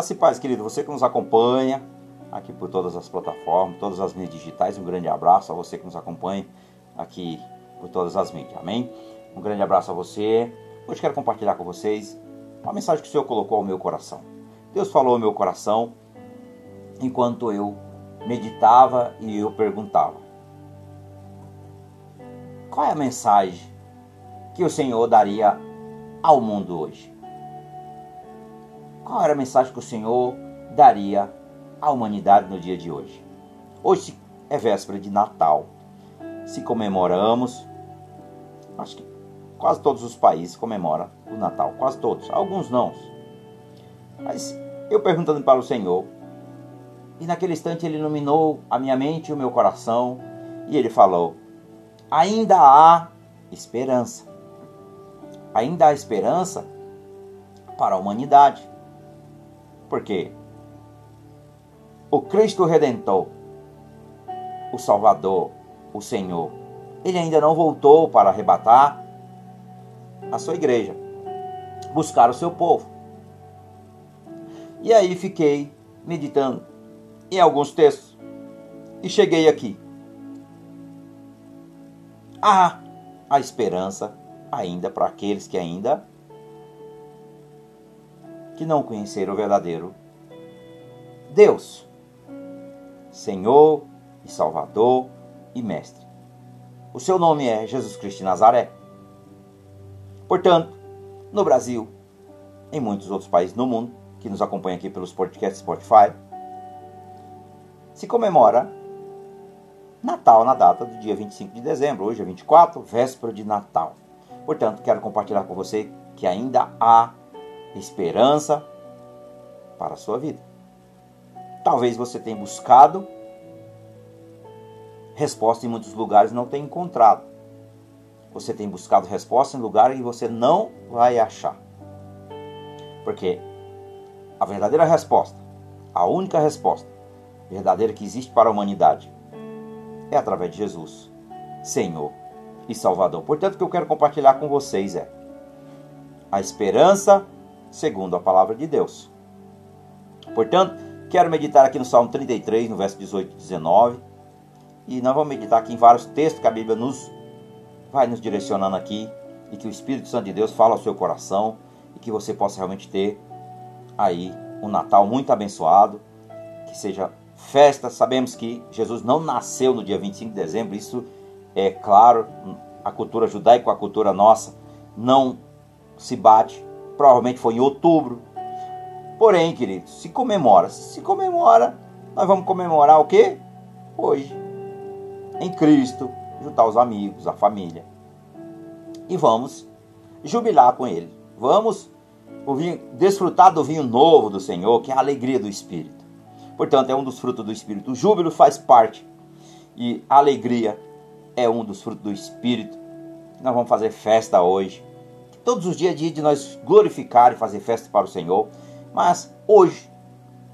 Graça e paz, querido. Você que nos acompanha aqui por todas as plataformas, todas as mídias digitais. Um grande abraço a você que nos acompanha aqui por todas as mídias. Amém? Um grande abraço a você. Hoje quero compartilhar com vocês uma mensagem que o Senhor colocou ao meu coração. Deus falou ao meu coração enquanto eu meditava e eu perguntava: Qual é a mensagem que o Senhor daria ao mundo hoje? Qual era a mensagem que o Senhor daria à humanidade no dia de hoje? Hoje é véspera de Natal. Se comemoramos, acho que quase todos os países comemoram o Natal, quase todos, alguns não. Mas eu perguntando para o Senhor, e naquele instante ele iluminou a minha mente e o meu coração, e ele falou: ainda há esperança. Ainda há esperança para a humanidade. Porque o Cristo Redentor, o Salvador, o Senhor, ele ainda não voltou para arrebatar a sua igreja, buscar o seu povo. E aí fiquei meditando em alguns textos e cheguei aqui. Há a esperança ainda para aqueles que ainda que não conheceram o verdadeiro Deus, Senhor e Salvador e Mestre. O seu nome é Jesus Cristo de Nazaré. Portanto, no Brasil, em muitos outros países no mundo, que nos acompanham aqui pelos podcasts Spotify, se comemora Natal na data do dia 25 de dezembro. Hoje é 24, véspera de Natal. Portanto, quero compartilhar com você que ainda há esperança para a sua vida. Talvez você tenha buscado resposta em muitos lugares e não tenha encontrado. Você tem buscado resposta em lugares que você não vai achar. Porque a verdadeira resposta, a única resposta verdadeira que existe para a humanidade é através de Jesus, Senhor e Salvador. Portanto, o que eu quero compartilhar com vocês é a esperança segundo a palavra de Deus. Portanto, quero meditar aqui no Salmo 33, no verso 18 e 19. E nós vamos meditar aqui em vários textos que a Bíblia nos vai nos direcionando aqui e que o Espírito Santo de Deus fala ao seu coração e que você possa realmente ter aí um Natal muito abençoado, que seja festa. Sabemos que Jesus não nasceu no dia 25 de dezembro, isso é claro, a cultura judaica com a cultura nossa não se bate. Provavelmente foi em outubro. Porém, queridos, se comemora. Se comemora, nós vamos comemorar o quê? Hoje. Em Cristo, juntar os amigos, a família. E vamos jubilar com Ele. Vamos desfrutar do vinho novo do Senhor, que é a alegria do Espírito. Portanto, é um dos frutos do Espírito. O júbilo faz parte. E a alegria é um dos frutos do Espírito. Nós vamos fazer festa hoje. Todos os dias é dia de nós glorificar e fazer festa para o Senhor. Mas hoje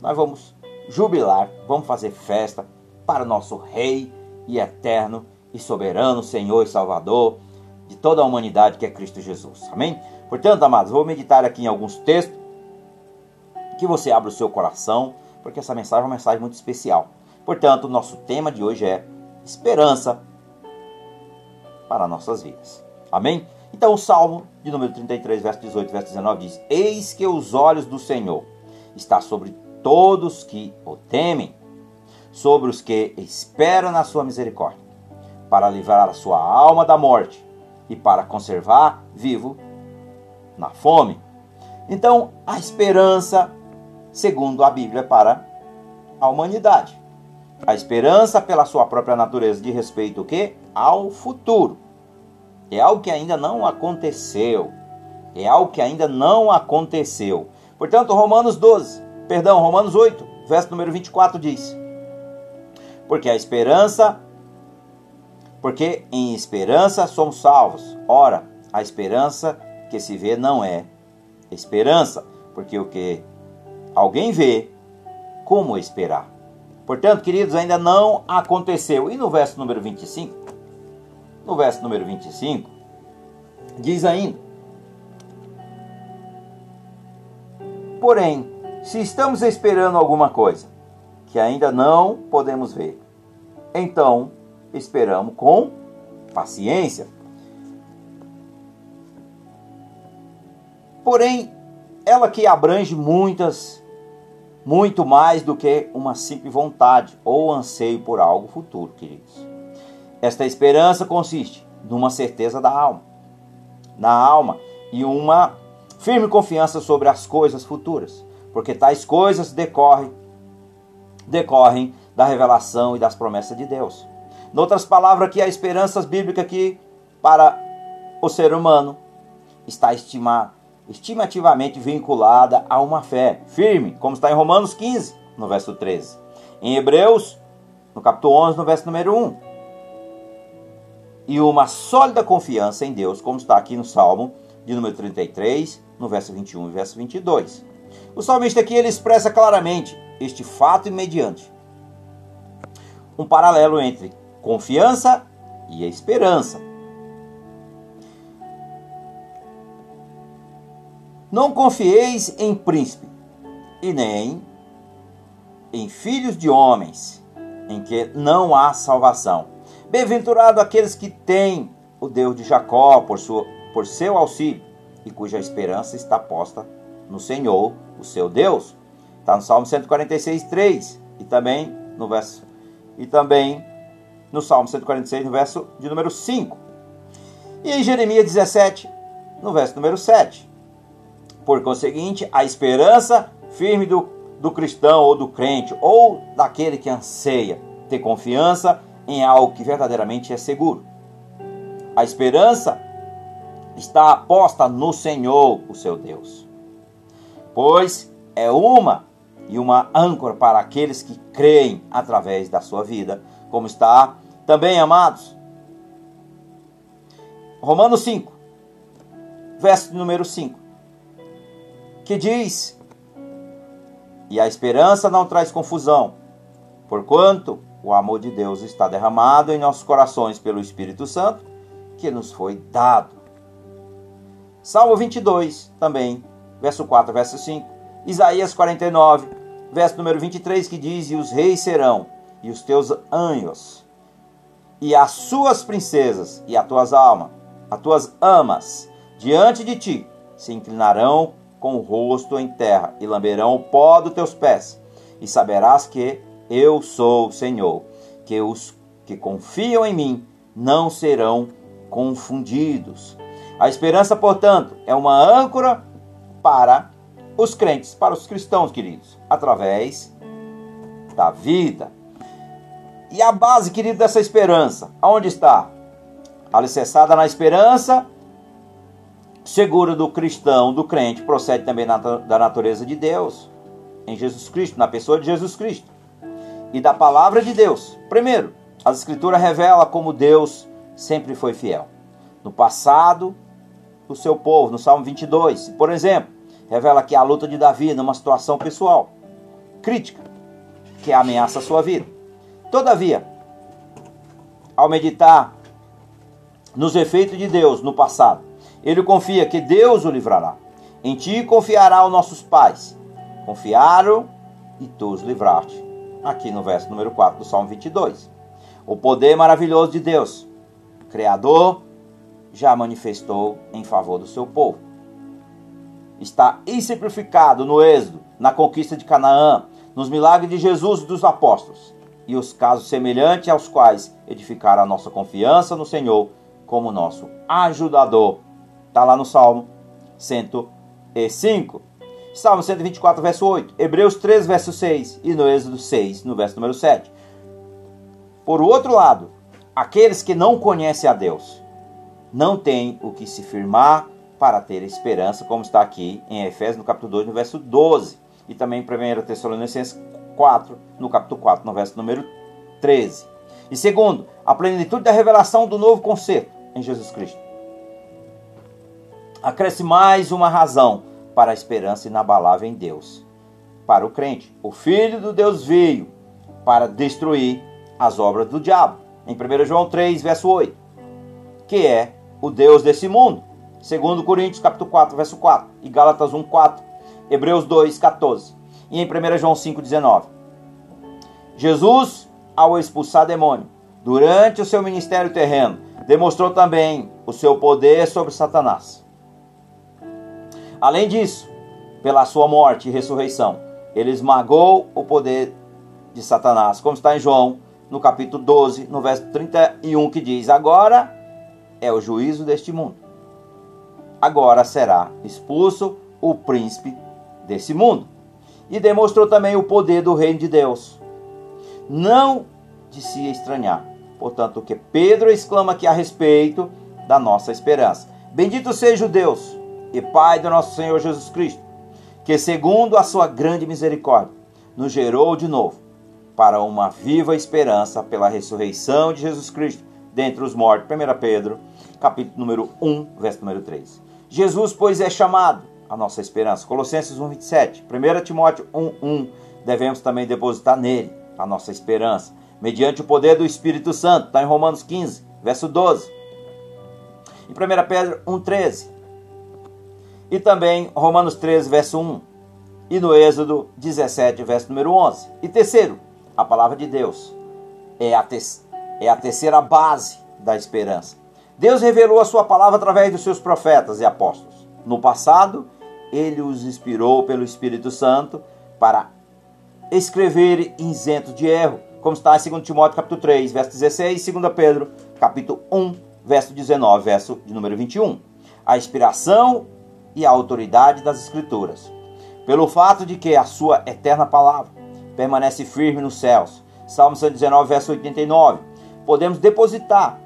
nós vamos jubilar, vamos fazer festa para o nosso Rei e eterno e soberano Senhor e Salvador de toda a humanidade que é Cristo Jesus. Amém? Portanto, amados, vou meditar aqui em alguns textos que você abra o seu coração, porque essa mensagem é uma mensagem muito especial. Portanto, o nosso tema de hoje é esperança para nossas vidas. Amém? Então, o Salmo de número 33, verso 18, verso 19 diz: Eis que os olhos do Senhor está sobre todos que o temem, sobre os que esperam na sua misericórdia, para livrar a sua alma da morte e para conservar vivo na fome. Então, a esperança, segundo a Bíblia, é para a humanidade. A esperança pela sua própria natureza de respeito o quê? ao futuro. É algo que ainda não aconteceu. É algo que ainda não aconteceu. Portanto, Romanos 12, perdão, Romanos 8, verso número 24 diz: Porque a esperança, porque em esperança somos salvos. Ora, a esperança que se vê não é esperança, porque o que alguém vê, como esperar? Portanto, queridos, ainda não aconteceu. E no verso número 25, no verso número 25, diz ainda: Porém, Se estamos esperando alguma coisa que ainda não podemos ver, então esperamos com paciência. Porém, ela que abrange muitas, muito mais do que uma simples vontade ou anseio por algo futuro, queridos. Esta esperança consiste numa certeza da alma, na alma e uma firme confiança sobre as coisas futuras, porque tais coisas decorrem decorrem da revelação e das promessas de Deus. Em outras palavras, que a esperança bíblica que para o ser humano está estimativamente vinculada a uma fé firme, como está em Romanos 15, no verso 13. Em Hebreus, no capítulo 11, no verso número 1. E uma sólida confiança em Deus, como está aqui no Salmo de número 33, no verso 21 e verso 22. O salmista aqui ele expressa claramente este fato imediante. Um paralelo entre confiança e esperança. Não confieis em príncipe, e nem em filhos de homens, em que não há salvação. Bem-aventurado aqueles que têm o Deus de Jacó por, sua, por seu auxílio, e cuja esperança está posta no Senhor, o seu Deus. Está no Salmo 146, 3, e também no verso, e também no Salmo 146, no verso de número 5. E em Jeremias 17, no verso número 7. Por conseguinte, a esperança firme do, do cristão ou do crente ou daquele que anseia ter confiança em algo que verdadeiramente é seguro. A esperança está aposta no Senhor, o seu Deus, pois é uma e uma âncora para aqueles que creem através da sua vida, como está também, amados. Romanos 5, verso número 5 que diz: E a esperança não traz confusão, porquanto o amor de Deus está derramado em nossos corações pelo Espírito Santo que nos foi dado. Salmo 22, também, verso 4, verso 5. Isaías 49, verso número 23, que diz: E os reis serão, e os teus anjos, e as suas princesas, e as tuas almas, as tuas amas, diante de ti, se inclinarão com o rosto em terra, e lamberão o pó dos teus pés, e saberás que eu sou o Senhor, que os que confiam em mim não serão confundidos. A esperança, portanto, é uma âncora para os crentes, para os cristãos, queridos, através da vida. E a base, querido, dessa esperança, aonde está? Alicerçada na esperança seguro do cristão, do crente, procede também da natureza de Deus, em Jesus Cristo, na pessoa de Jesus Cristo, e da palavra de Deus. Primeiro, a Escritura revela como Deus sempre foi fiel. No passado, o seu povo, no Salmo 22, por exemplo, revela que a luta de Davi numa situação pessoal, crítica, que ameaça a sua vida. Todavia, ao meditar nos efeitos de Deus no passado, ele confia que Deus o livrará. Em ti confiará os nossos pais. Confiaram e tu os livraste. Aqui no verso número 4 do Salmo 22. O poder maravilhoso de Deus, Criador, já manifestou em favor do seu povo. Está exemplificado no Êxodo, na conquista de Canaã, nos milagres de Jesus e dos apóstolos, e os casos semelhantes aos quais edificaram a nossa confiança no Senhor como nosso ajudador Está lá no Salmo 105. Salmo 124, verso 8. Hebreus 3, verso 6. E no Êxodo 6, no verso número 7. Por outro lado, aqueles que não conhecem a Deus não têm o que se firmar para ter esperança, como está aqui em Efésios, no capítulo 2, no verso 12. E também em 1 Tessalonicenses 4, no capítulo 4, no verso número 13. E segundo, a plenitude da revelação do novo concerto em Jesus Cristo acresce mais uma razão para a esperança inabalável em Deus. Para o crente, o Filho do Deus veio para destruir as obras do diabo. Em 1 João 3, verso 8, que é o Deus desse mundo. Segundo Coríntios capítulo 4, verso 4, e Gálatas 1, 4, Hebreus 2, 14. E em 1 João 5,19. Jesus, ao expulsar demônio, durante o seu ministério terreno, demonstrou também o seu poder sobre Satanás. Além disso, pela sua morte e ressurreição, ele esmagou o poder de Satanás, como está em João, no capítulo 12, no verso 31, que diz: Agora é o juízo deste mundo. Agora será expulso o príncipe desse mundo. E demonstrou também o poder do reino de Deus. Não de se estranhar. Portanto, o que Pedro exclama aqui a respeito da nossa esperança. Bendito seja o Deus e Pai do nosso Senhor Jesus Cristo, que segundo a sua grande misericórdia, nos gerou de novo para uma viva esperança pela ressurreição de Jesus Cristo dentre os mortos. 1 Pedro, capítulo número 1, verso número 3. Jesus, pois, é chamado a nossa esperança. Colossenses 1, 27. 1 Timóteo 1, 1. Devemos também depositar nele a nossa esperança, mediante o poder do Espírito Santo. Está em Romanos 15, verso 12. Em 1 Pedro 1, 13. E também Romanos 13, verso 1. E no Êxodo 17, verso número 11. E terceiro, a palavra de Deus é a, é a terceira base da esperança. Deus revelou a sua palavra através dos seus profetas e apóstolos. No passado, ele os inspirou pelo Espírito Santo para escrever isento de erro, como está em 2 Timóteo capítulo 3, verso 16, e 2 Pedro capítulo 1, verso 19, verso de número 21. A inspiração e a autoridade das Escrituras. Pelo fato de que a sua eterna palavra permanece firme nos céus. Salmo 119, verso 89. Podemos depositar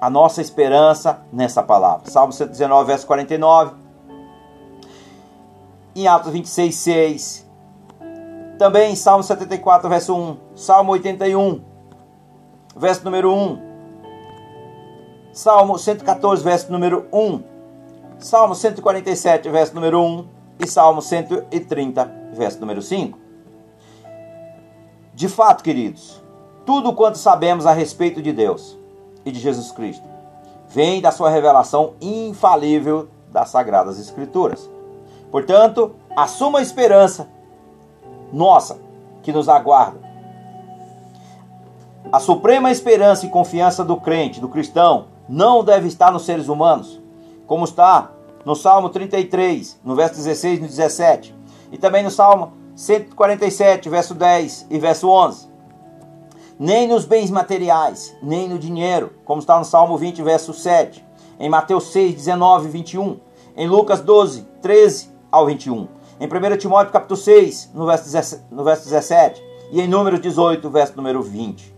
a nossa esperança nessa palavra. Salmo 119, verso 49. Em Atos 26, 6. Também em Salmo 74, verso 1. Salmo 81, verso número 1. Salmo 114, verso número 1. Salmo 147, verso número 1. E Salmo 130, verso número 5. De fato, queridos, tudo quanto sabemos a respeito de Deus e de Jesus Cristo. Vem da sua revelação infalível das Sagradas Escrituras. Portanto, assuma a esperança nossa que nos aguarda. A suprema esperança e confiança do crente, do cristão, não deve estar nos seres humanos, como está? No Salmo 33, no verso 16 e 17, e também no Salmo 147, verso 10 e verso 11 nem nos bens materiais, nem no dinheiro, como está no Salmo 20, verso 7, em Mateus 6, 19 e 21, em Lucas 12, 13 ao 21, em 1 Timóteo capítulo 6, no verso, 17, no verso 17, e em Números 18, verso número 20.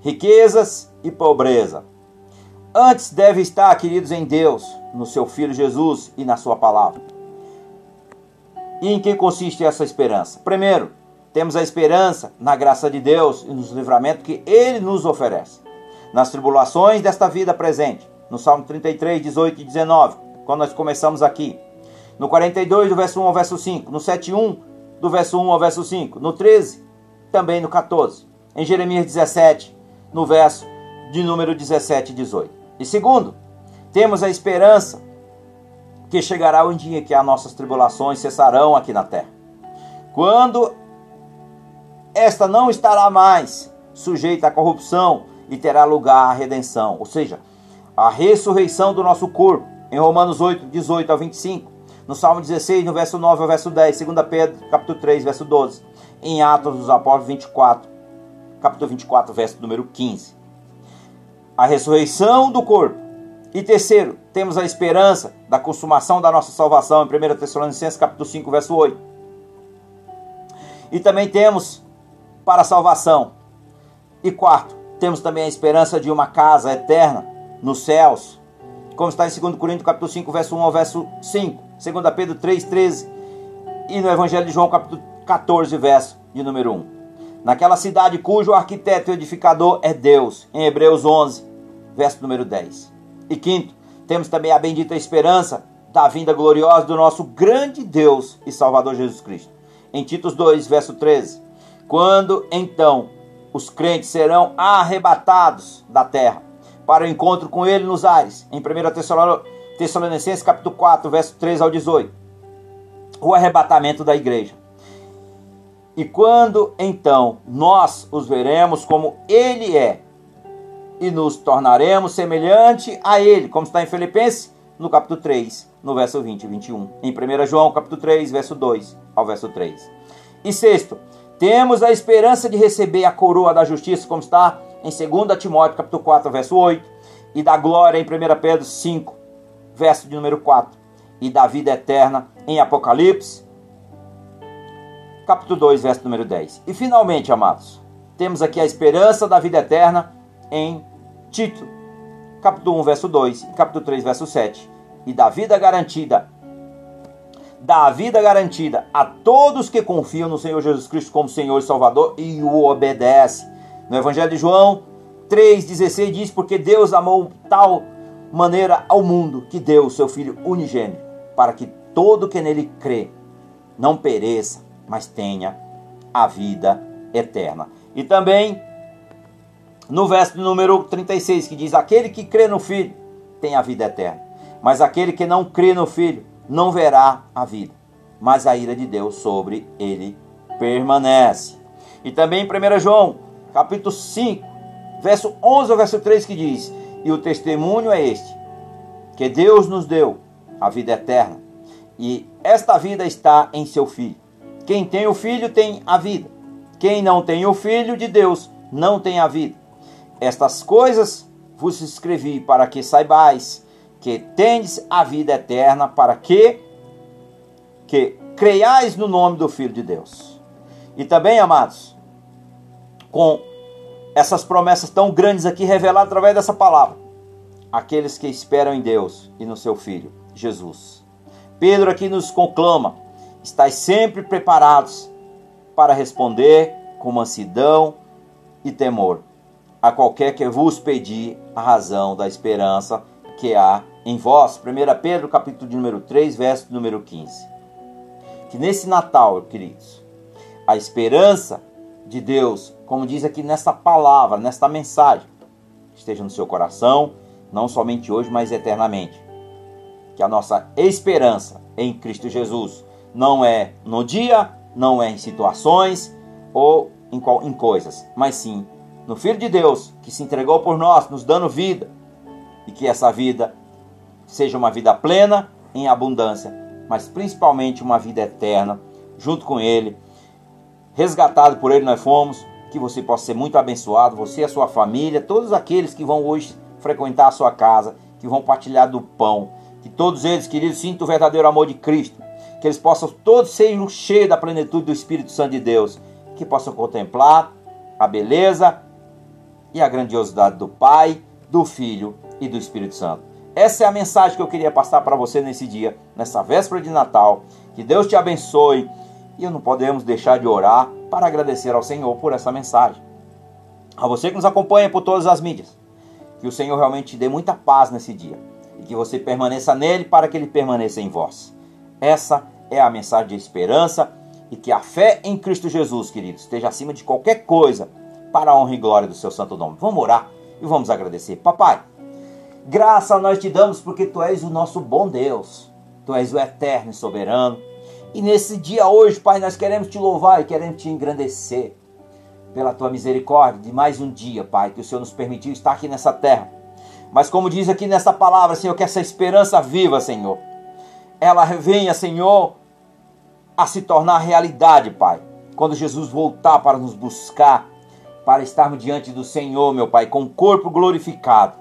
Riquezas e pobreza. Antes deve estar, queridos, em Deus, no seu Filho Jesus e na sua palavra. E em que consiste essa esperança? Primeiro, temos a esperança na graça de Deus e nos livramentos que Ele nos oferece. Nas tribulações desta vida presente, no Salmo 33, 18 e 19, quando nós começamos aqui. No 42, do verso 1 ao verso 5. No 7, 1, do verso 1 ao verso 5. No 13, também no 14. Em Jeremias 17, no verso de número 17 e 18. E segundo, temos a esperança que chegará um dia que as nossas tribulações cessarão aqui na terra. Quando esta não estará mais sujeita à corrupção e terá lugar à redenção, ou seja, a ressurreição do nosso corpo, em Romanos 8, 18 ao 25, no Salmo 16, no verso 9 ao verso 10, 2 Pedro, capítulo 3, verso 12, em Atos dos Apóstolos 24, capítulo 24, verso número 15. A ressurreição do corpo. E terceiro, temos a esperança da consumação da nossa salvação em 1 Tessalonicenses capítulo 5, verso 8. E também temos para a salvação. E quarto, temos também a esperança de uma casa eterna nos céus, como está em 2 Coríntios capítulo 5, verso 1 ao verso 5, 2 Pedro 3, 13 e no Evangelho de João capítulo 14, verso de número 1. Naquela cidade cujo arquiteto e edificador é Deus, em Hebreus 11, verso número 10. E quinto, temos também a bendita esperança da vinda gloriosa do nosso grande Deus e Salvador Jesus Cristo. Em Titos 2, verso 13. Quando então os crentes serão arrebatados da terra para o encontro com ele nos ares, em 1 Tessalonicenses capítulo 4, verso 3 ao 18. O arrebatamento da igreja. E quando então nós os veremos como ele é, e nos tornaremos semelhante a ele, como está em Filipenses, no capítulo 3, no verso 20 e 21. Em 1 João, capítulo 3, verso 2 ao verso 3. E sexto, temos a esperança de receber a coroa da justiça, como está em 2 Timóteo, capítulo 4, verso 8, e da glória em 1 Pedro 5, verso de número 4, e da vida eterna em Apocalipse, capítulo 2, verso número 10. E finalmente, amados, temos aqui a esperança da vida eterna em Tito, capítulo 1, verso 2 e capítulo 3, verso 7. E da vida garantida, da vida garantida a todos que confiam no Senhor Jesus Cristo como Senhor e Salvador e o obedece. No Evangelho de João 3,16 diz: Porque Deus amou tal maneira ao mundo que deu o seu Filho unigênito, para que todo que nele crê não pereça, mas tenha a vida eterna. E também no verso número 36, que diz: Aquele que crê no Filho tem a vida eterna, mas aquele que não crê no Filho não verá a vida, mas a ira de Deus sobre ele permanece. E também em 1 João, capítulo 5, verso 11 ao verso 3, que diz: E o testemunho é este, que Deus nos deu a vida eterna, e esta vida está em seu Filho. Quem tem o Filho tem a vida. Quem não tem o Filho de Deus não tem a vida. Estas coisas vos escrevi para que saibais que tendes a vida eterna, para que que creiais no nome do Filho de Deus. E também, amados, com essas promessas tão grandes aqui reveladas através dessa palavra, aqueles que esperam em Deus e no seu Filho, Jesus. Pedro aqui nos conclama Estais sempre preparados para responder com mansidão e temor a qualquer que vos pedir a razão da esperança que há em vós. 1 Pedro, capítulo de número 3, verso número 15. Que nesse Natal, queridos, a esperança de Deus, como diz aqui nesta palavra, nesta mensagem, esteja no seu coração, não somente hoje, mas eternamente. Que a nossa esperança em Cristo Jesus não é no dia, não é em situações ou em, em coisas, mas sim no Filho de Deus que se entregou por nós, nos dando vida, e que essa vida seja uma vida plena, em abundância, mas principalmente uma vida eterna, junto com Ele, resgatado por Ele nós fomos, que você possa ser muito abençoado, você e a sua família, todos aqueles que vão hoje frequentar a sua casa, que vão partilhar do pão, que todos eles, queridos, sintam o verdadeiro amor de Cristo, que eles possam todos ser cheios da plenitude do Espírito Santo de Deus, que possam contemplar a beleza e a grandiosidade do Pai, do Filho e do Espírito Santo. Essa é a mensagem que eu queria passar para você nesse dia, nessa véspera de Natal. Que Deus te abençoe e não podemos deixar de orar para agradecer ao Senhor por essa mensagem. A você que nos acompanha por todas as mídias, que o Senhor realmente te dê muita paz nesse dia e que você permaneça nele para que ele permaneça em vós. Essa é a mensagem de esperança e que a fé em Cristo Jesus, queridos, esteja acima de qualquer coisa para a honra e glória do seu santo nome. Vamos orar e vamos agradecer. Papai, graça nós te damos porque tu és o nosso bom Deus. Tu és o eterno e soberano. E nesse dia hoje, Pai, nós queremos te louvar e queremos te engrandecer pela tua misericórdia de mais um dia, Pai, que o Senhor nos permitiu estar aqui nessa terra. Mas como diz aqui nessa palavra, Senhor, que essa esperança viva, Senhor, ela venha, Senhor, a se tornar realidade, Pai. Quando Jesus voltar para nos buscar, para estarmos diante do Senhor, meu Pai, com o corpo glorificado.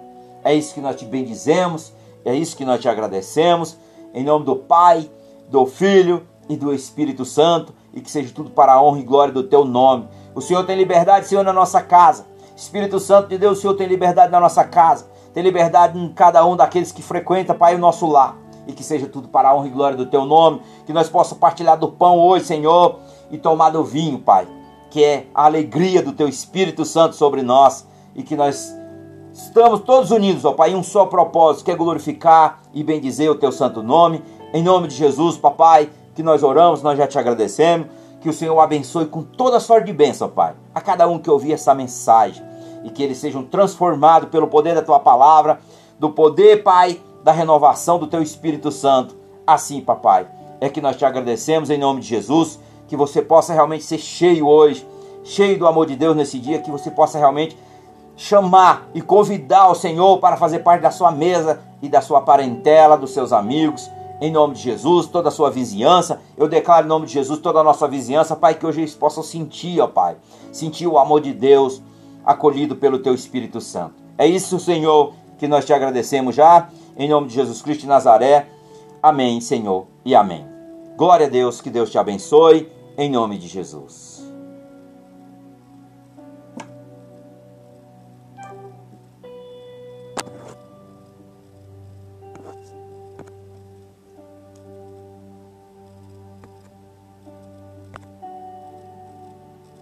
É isso que nós te bendizemos, é isso que nós te agradecemos. Em nome do Pai, do Filho e do Espírito Santo, e que seja tudo para a honra e glória do teu nome. O Senhor tem liberdade, Senhor, na nossa casa. Espírito Santo de Deus, o Senhor tem liberdade na nossa casa. Tem liberdade em cada um daqueles que frequenta, Pai, o nosso lar e que seja tudo para a honra e glória do teu nome, que nós possamos partilhar do pão hoje, Senhor, e tomar do vinho, Pai, que é a alegria do teu Espírito Santo sobre nós e que nós estamos todos unidos, ó Pai, em um só propósito, que é glorificar e bendizer o teu santo nome. Em nome de Jesus, papai, que nós oramos, nós já te agradecemos. Que o Senhor abençoe com toda sorte de bênção, Pai, a cada um que ouvir essa mensagem e que eles sejam transformados pelo poder da tua palavra, do poder, Pai, da renovação do teu Espírito Santo. Assim, papai, é que nós te agradecemos em nome de Jesus, que você possa realmente ser cheio hoje, cheio do amor de Deus nesse dia, que você possa realmente chamar e convidar o Senhor para fazer parte da sua mesa e da sua parentela, dos seus amigos. Em nome de Jesus, toda a sua vizinhança, eu declaro em nome de Jesus toda a nossa vizinhança, Pai, que hoje eles possam sentir, ó Pai, sentir o amor de Deus acolhido pelo Teu Espírito Santo. É isso, Senhor, que nós te agradecemos já, em nome de Jesus Cristo de Nazaré. Amém, Senhor, e amém. Glória a Deus, que Deus te abençoe, em nome de Jesus.